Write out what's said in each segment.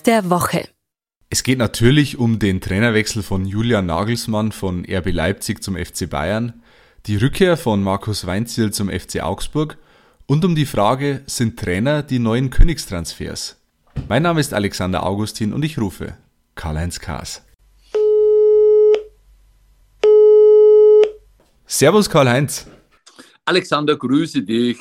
News der Woche. Es geht natürlich um den Trainerwechsel von Julian Nagelsmann von RB Leipzig zum FC Bayern, die Rückkehr von Markus Weinziel zum FC Augsburg und um die Frage, sind Trainer die neuen Königstransfers? Mein Name ist Alexander Augustin und ich rufe Karl-Heinz Kaas. Servus Karl-Heinz. Alexander, grüße dich.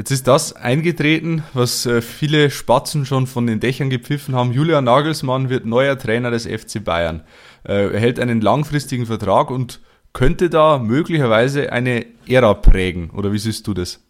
Jetzt ist das eingetreten, was äh, viele Spatzen schon von den Dächern gepfiffen haben. Julian Nagelsmann wird neuer Trainer des FC Bayern. Er hält einen langfristigen Vertrag und könnte da möglicherweise eine Ära prägen. Oder wie siehst du das?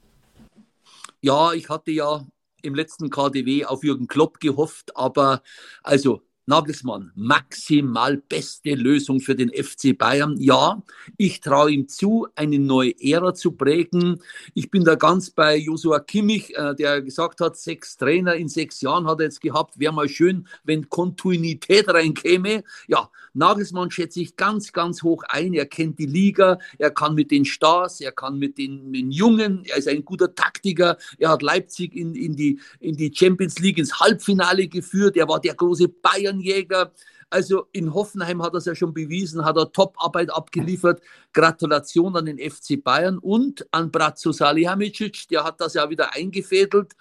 Ja, ich hatte ja im letzten KDW auf Jürgen Klopp gehofft, aber also Nagelsmann, maximal beste Lösung für den FC Bayern. Ja, ich traue ihm zu, eine neue Ära zu prägen. Ich bin da ganz bei Josua Kimmich, äh, der gesagt hat, sechs Trainer in sechs Jahren hat er jetzt gehabt. Wäre mal schön, wenn Kontinuität reinkäme. Ja, Nagelsmann schätze ich ganz, ganz hoch ein. Er kennt die Liga, er kann mit den Stars, er kann mit den, mit den Jungen, er ist ein guter Taktiker. Er hat Leipzig in, in, die, in die Champions League ins Halbfinale geführt. Er war der große Bayern Jäger. Also in Hoffenheim hat er es ja schon bewiesen, hat er Top-Arbeit abgeliefert. Gratulation an den FC Bayern und an Bratzo Salihamidzic, der hat das ja wieder eingefädelt.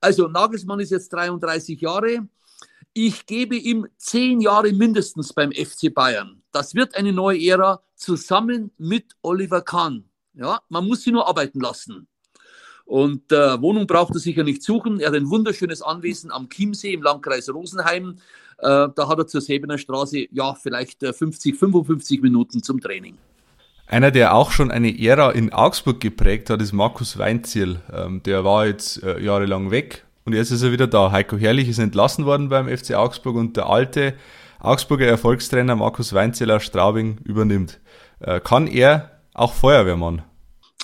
Also Nagelsmann ist jetzt 33 Jahre. Ich gebe ihm zehn Jahre mindestens beim FC Bayern. Das wird eine neue Ära zusammen mit Oliver Kahn. Ja, man muss sie nur arbeiten lassen. Und äh, Wohnung braucht er sicher nicht suchen. Er hat ein wunderschönes Anwesen am Chiemsee im Landkreis Rosenheim. Äh, da hat er zur Säbener Straße ja vielleicht 50, äh, 55 Minuten zum Training. Einer, der auch schon eine Ära in Augsburg geprägt hat, ist Markus Weinziel. Ähm, der war jetzt äh, jahrelang weg und jetzt ist er wieder da. Heiko Herrlich ist entlassen worden beim FC Augsburg und der alte Augsburger Erfolgstrainer Markus Weinziel aus Straubing übernimmt. Äh, kann er auch Feuerwehrmann?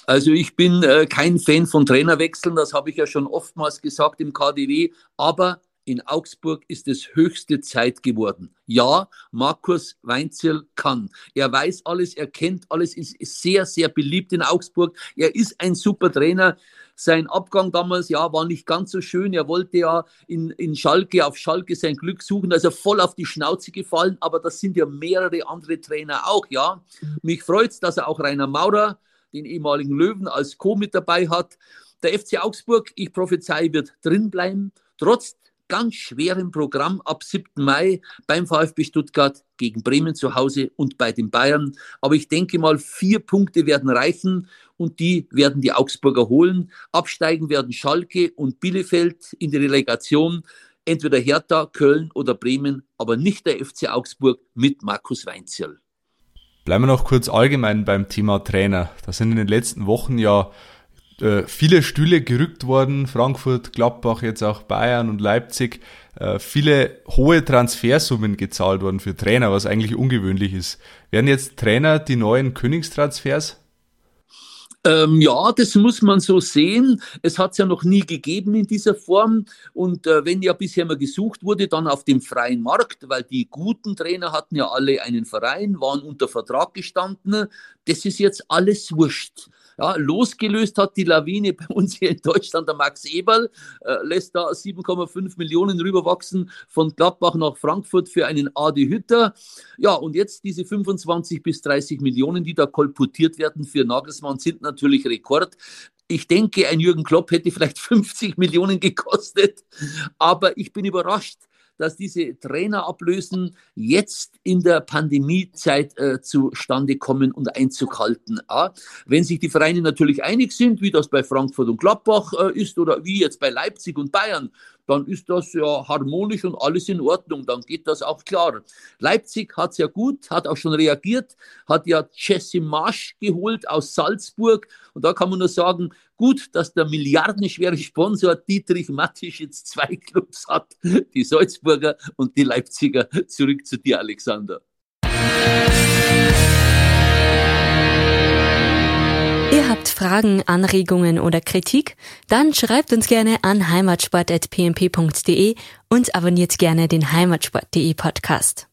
Also ich bin äh, kein Fan von Trainerwechseln, das habe ich ja schon oftmals gesagt im KDW, aber in Augsburg ist es höchste Zeit geworden. Ja, Markus Weinzierl kann. Er weiß alles, er kennt alles, ist sehr, sehr beliebt in Augsburg. Er ist ein super Trainer. Sein Abgang damals, ja, war nicht ganz so schön. Er wollte ja in, in Schalke, auf Schalke sein Glück suchen, also voll auf die Schnauze gefallen. Aber das sind ja mehrere andere Trainer auch, ja. Mich freut es, dass er auch Rainer Maurer den ehemaligen Löwen als Co. mit dabei hat. Der FC Augsburg, ich prophezei, wird drin bleiben, trotz ganz schwerem Programm ab 7. Mai beim VfB Stuttgart gegen Bremen zu Hause und bei den Bayern. Aber ich denke mal, vier Punkte werden reichen und die werden die Augsburger holen. Absteigen werden Schalke und Bielefeld in die Relegation. Entweder Hertha, Köln oder Bremen, aber nicht der FC Augsburg mit Markus Weinzierl. Bleiben wir noch kurz allgemein beim Thema Trainer. Da sind in den letzten Wochen ja äh, viele Stühle gerückt worden. Frankfurt, Gladbach, jetzt auch Bayern und Leipzig. Äh, viele hohe Transfersummen gezahlt worden für Trainer, was eigentlich ungewöhnlich ist. Werden jetzt Trainer die neuen Königstransfers? Ähm, ja, das muss man so sehen. Es hat es ja noch nie gegeben in dieser Form. Und äh, wenn ja bisher mal gesucht wurde, dann auf dem freien Markt, weil die guten Trainer hatten ja alle einen Verein, waren unter Vertrag gestanden. Das ist jetzt alles wurscht. Ja, losgelöst hat die Lawine bei uns hier in Deutschland der Max Eberl, äh, lässt da 7,5 Millionen rüberwachsen von Gladbach nach Frankfurt für einen Adi Hütter. Ja, und jetzt diese 25 bis 30 Millionen, die da kolportiert werden für Nagelsmann, sind natürlich Rekord. Ich denke, ein Jürgen Klopp hätte vielleicht 50 Millionen gekostet, aber ich bin überrascht, dass diese Trainerablösen jetzt in der Pandemiezeit äh, zustande kommen und Einzug halten. Ja, wenn sich die Vereine natürlich einig sind, wie das bei Frankfurt und Gladbach äh, ist oder wie jetzt bei Leipzig und Bayern, dann ist das ja harmonisch und alles in Ordnung, dann geht das auch klar. Leipzig hat es ja gut, hat auch schon reagiert, hat ja Jesse Marsch geholt aus Salzburg und da kann man nur sagen, gut, dass der milliardenschwere Sponsor Dietrich Mattisch jetzt zwei Clubs hat, die Salzburger und die Leipziger. Zurück zu dir, Alexander. Ihr habt Fragen, Anregungen oder Kritik? Dann schreibt uns gerne an heimatsport.pmp.de und abonniert gerne den heimatsport.de Podcast.